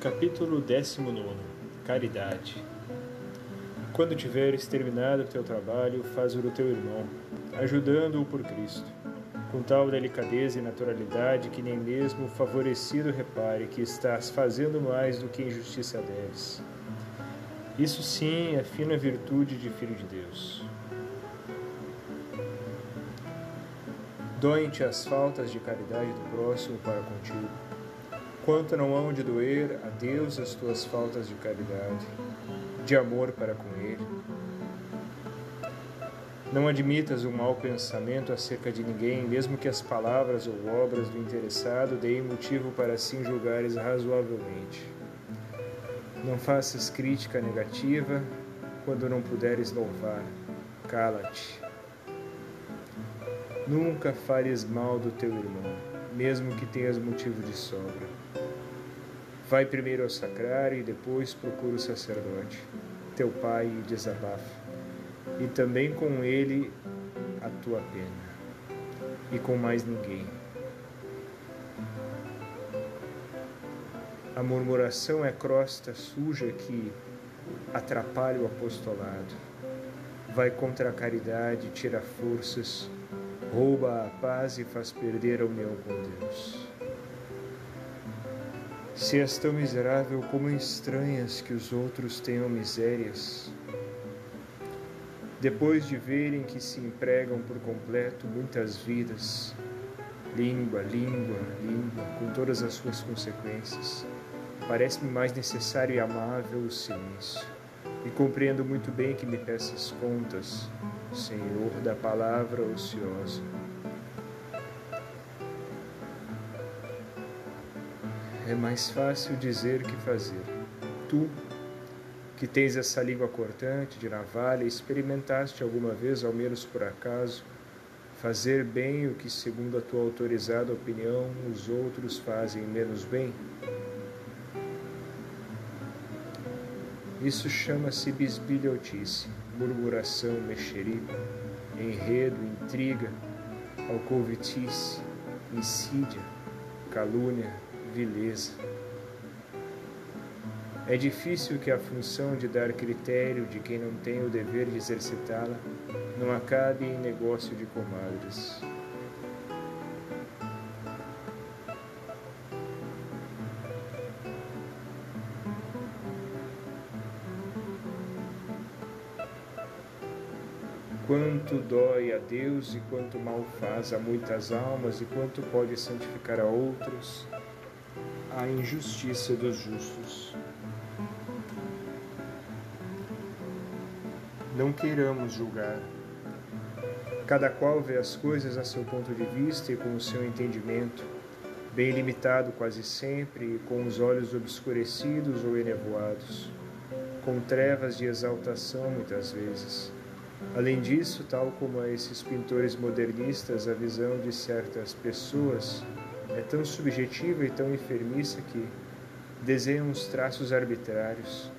Capítulo 19 Caridade Quando tiveres terminado o teu trabalho, faz-o do teu irmão, ajudando-o por Cristo, com tal delicadeza e naturalidade que nem mesmo o favorecido repare que estás fazendo mais do que injustiça deves. Isso sim é fina virtude de filho de Deus. Doem-te as faltas de caridade do próximo para contigo quanto não hão de doer a Deus as tuas faltas de caridade, de amor para com Ele. Não admitas um mau pensamento acerca de ninguém, mesmo que as palavras ou obras do interessado deem motivo para assim julgares razoavelmente. Não faças crítica negativa quando não puderes louvar. Cala-te. Nunca fales mal do teu irmão, mesmo que tenhas motivo de sobra. Vai primeiro ao sacrário e depois procura o sacerdote, teu pai, e desabafa, e também com ele a tua pena, e com mais ninguém. A murmuração é crosta suja que atrapalha o apostolado, vai contra a caridade, tira forças, rouba a paz e faz perder a união com Deus. Se és tão miserável, como estranhas que os outros tenham misérias? Depois de verem que se empregam por completo muitas vidas, língua, língua, língua, com todas as suas consequências, parece-me mais necessário e amável o silêncio. E compreendo muito bem que me peças contas, Senhor, da palavra ociosa é mais fácil dizer que fazer. Tu, que tens essa língua cortante de navalha, experimentaste alguma vez, ao menos por acaso, fazer bem o que, segundo a tua autorizada opinião, os outros fazem menos bem? Isso chama-se bisbilhotice, murmuração, mexerico, enredo, intriga, alcovitice, insídia, calúnia, vileza. É difícil que a função de dar critério de quem não tem o dever de exercitá-la não acabe em negócio de comadres. Quanto dói a Deus e quanto mal faz a muitas almas e quanto pode santificar a outros a injustiça dos justos. Não queiramos julgar. Cada qual vê as coisas a seu ponto de vista e com o seu entendimento, bem limitado quase sempre e com os olhos obscurecidos ou enevoados, com trevas de exaltação muitas vezes. Além disso, tal como a esses pintores modernistas, a visão de certas pessoas é tão subjetiva e tão enfermiça que desenham os traços arbitrários,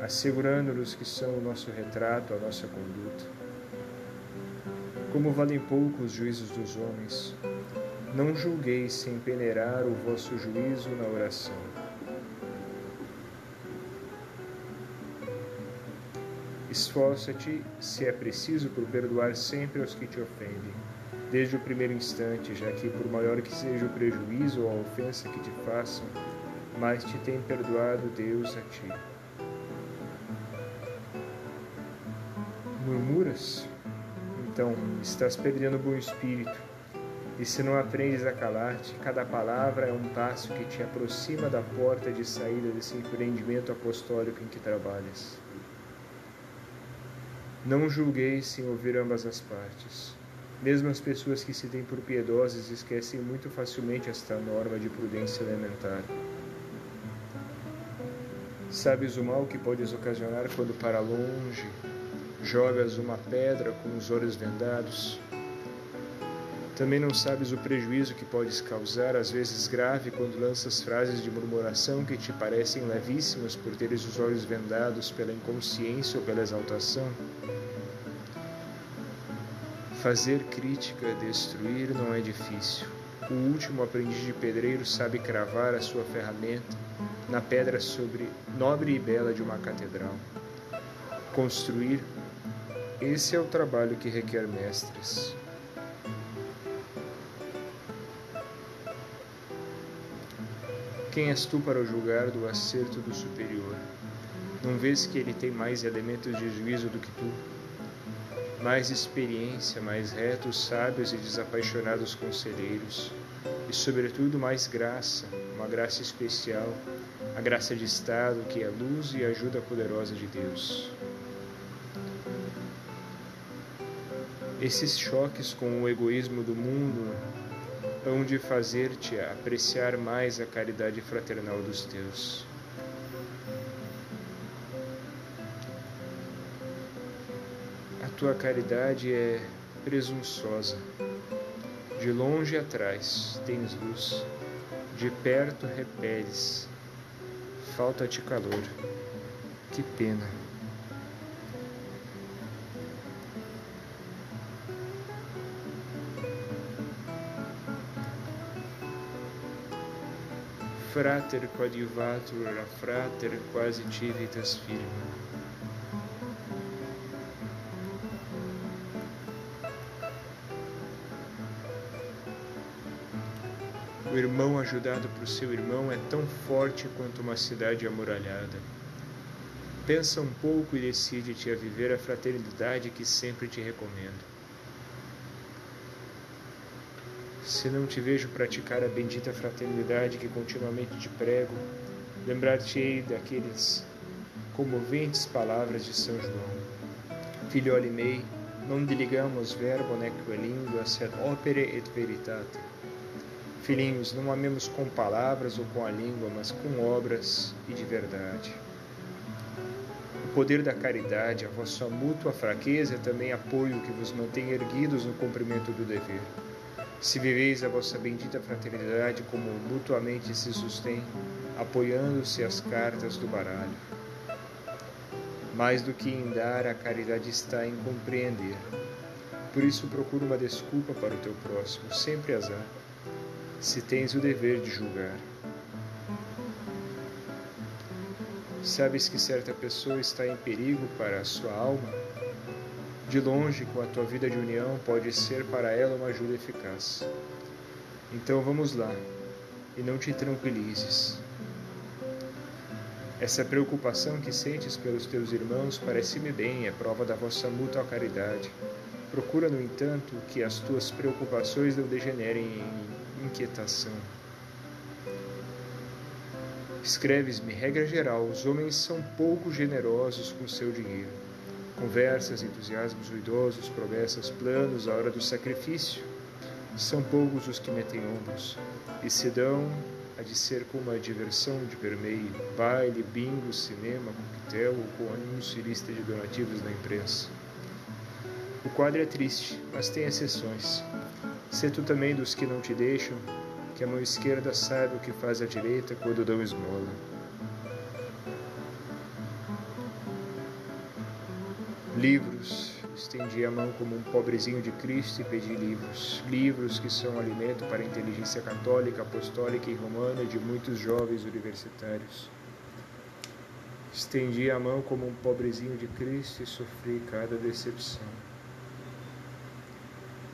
assegurando-nos que são o nosso retrato, a nossa conduta. Como valem pouco os juízos dos homens, não julgueis sem peneirar o vosso juízo na oração. Esforça-te, se é preciso, por perdoar sempre os que te ofendem desde o primeiro instante, já que, por maior que seja o prejuízo ou a ofensa que te façam, mais te tem perdoado Deus a ti. Murmuras? Então, estás perdendo o bom espírito. E se não aprendes a calar-te, cada palavra é um passo que te aproxima da porta de saída desse empreendimento apostólico em que trabalhas. Não julgueis sem ouvir ambas as partes. Mesmo as pessoas que se têm por piedosas esquecem muito facilmente esta norma de prudência elementar. Sabes o mal que podes ocasionar quando para longe jogas uma pedra com os olhos vendados? Também não sabes o prejuízo que podes causar, às vezes grave, quando lanças frases de murmuração que te parecem levíssimas por teres os olhos vendados pela inconsciência ou pela exaltação? Fazer crítica, destruir não é difícil. O último aprendiz de pedreiro sabe cravar a sua ferramenta na pedra sobre nobre e bela de uma catedral. Construir, esse é o trabalho que requer mestres. Quem és tu para julgar do acerto do superior? Não vês que ele tem mais elementos de juízo do que tu? Mais experiência, mais retos, sábios e desapaixonados conselheiros, e sobretudo mais graça, uma graça especial, a graça de Estado que é a luz e a ajuda poderosa de Deus. Esses choques com o egoísmo do mundo hão de fazer-te apreciar mais a caridade fraternal dos teus. A tua caridade é presunçosa. De longe atrás tens luz, de perto repeles. Falta-te calor. Que pena. Frater coadjuvatur a frater quasi civitas firma. O irmão ajudado por seu irmão é tão forte quanto uma cidade amuralhada. Pensa um pouco e decide-te a viver a fraternidade que sempre te recomendo. Se não te vejo praticar a bendita fraternidade que continuamente te prego, lembrar-te-ei daqueles comoventes palavras de São João. Filholi mei, non diligamos verbo neque lingua, sed opere et veritate. Filhinhos, não amemos com palavras ou com a língua, mas com obras e de verdade. O poder da caridade, a vossa mútua fraqueza é também apoio que vos mantém erguidos no cumprimento do dever. Se viveis a vossa bendita fraternidade como mutuamente se sustém, apoiando-se as cartas do baralho. Mais do que em dar, a caridade está em compreender. Por isso procura uma desculpa para o teu próximo, sempre azar, se tens o dever de julgar. Sabes que certa pessoa está em perigo para a sua alma? De longe, com a tua vida de união, pode ser para ela uma ajuda eficaz. Então vamos lá, e não te tranquilizes. Essa preocupação que sentes pelos teus irmãos parece-me bem, é prova da vossa mútua caridade. Procura, no entanto, que as tuas preocupações não degenerem em inquietação. Escreves-me, regra geral, os homens são pouco generosos com seu dinheiro Conversas, entusiasmos ruidosos, promessas, planos, a hora do sacrifício. São poucos os que metem ombros e se dão a de ser com uma diversão de vermelho, baile, bingo, cinema, coquetel ou com anúncio e lista de donativos na imprensa. O quadro é triste, mas tem exceções. Se tu também dos que não te deixam, que a mão esquerda saiba o que faz a direita quando dão esmola. Livros. Estendi a mão como um pobrezinho de Cristo e pedi livros. Livros que são alimento para a inteligência católica, apostólica e romana de muitos jovens universitários. Estendi a mão como um pobrezinho de Cristo e sofri cada decepção.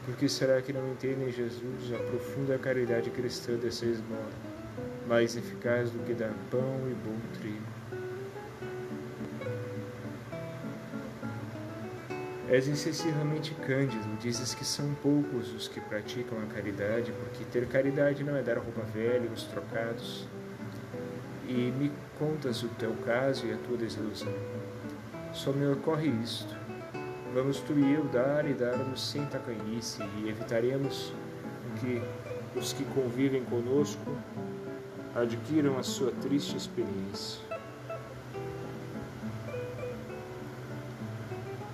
Por que será que não entendem Jesus a profunda caridade cristã dessa esmola, mais eficaz do que dar pão e bom trigo? És excessivamente cândido, dizes que são poucos os que praticam a caridade, porque ter caridade não é dar roupa velha, os trocados. E me contas o teu caso e a tua desilusão. Só me ocorre isto. Vamos tu e eu dar e dar-nos sem tacanhice, e evitaremos que os que convivem conosco adquiram a sua triste experiência.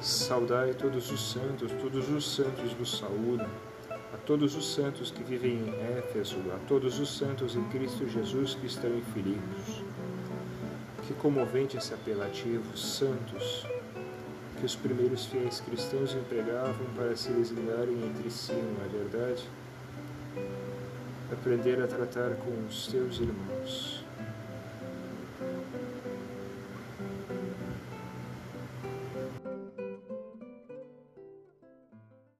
Saudai todos os santos, todos os santos do saúde, a todos os santos que vivem em Éfeso, a todos os santos em Cristo Jesus que estão em Filipos. Que comovente esse apelativo, santos, que os primeiros fiéis cristãos empregavam para se designarem entre si, não é verdade? aprender a tratar com os teus irmãos.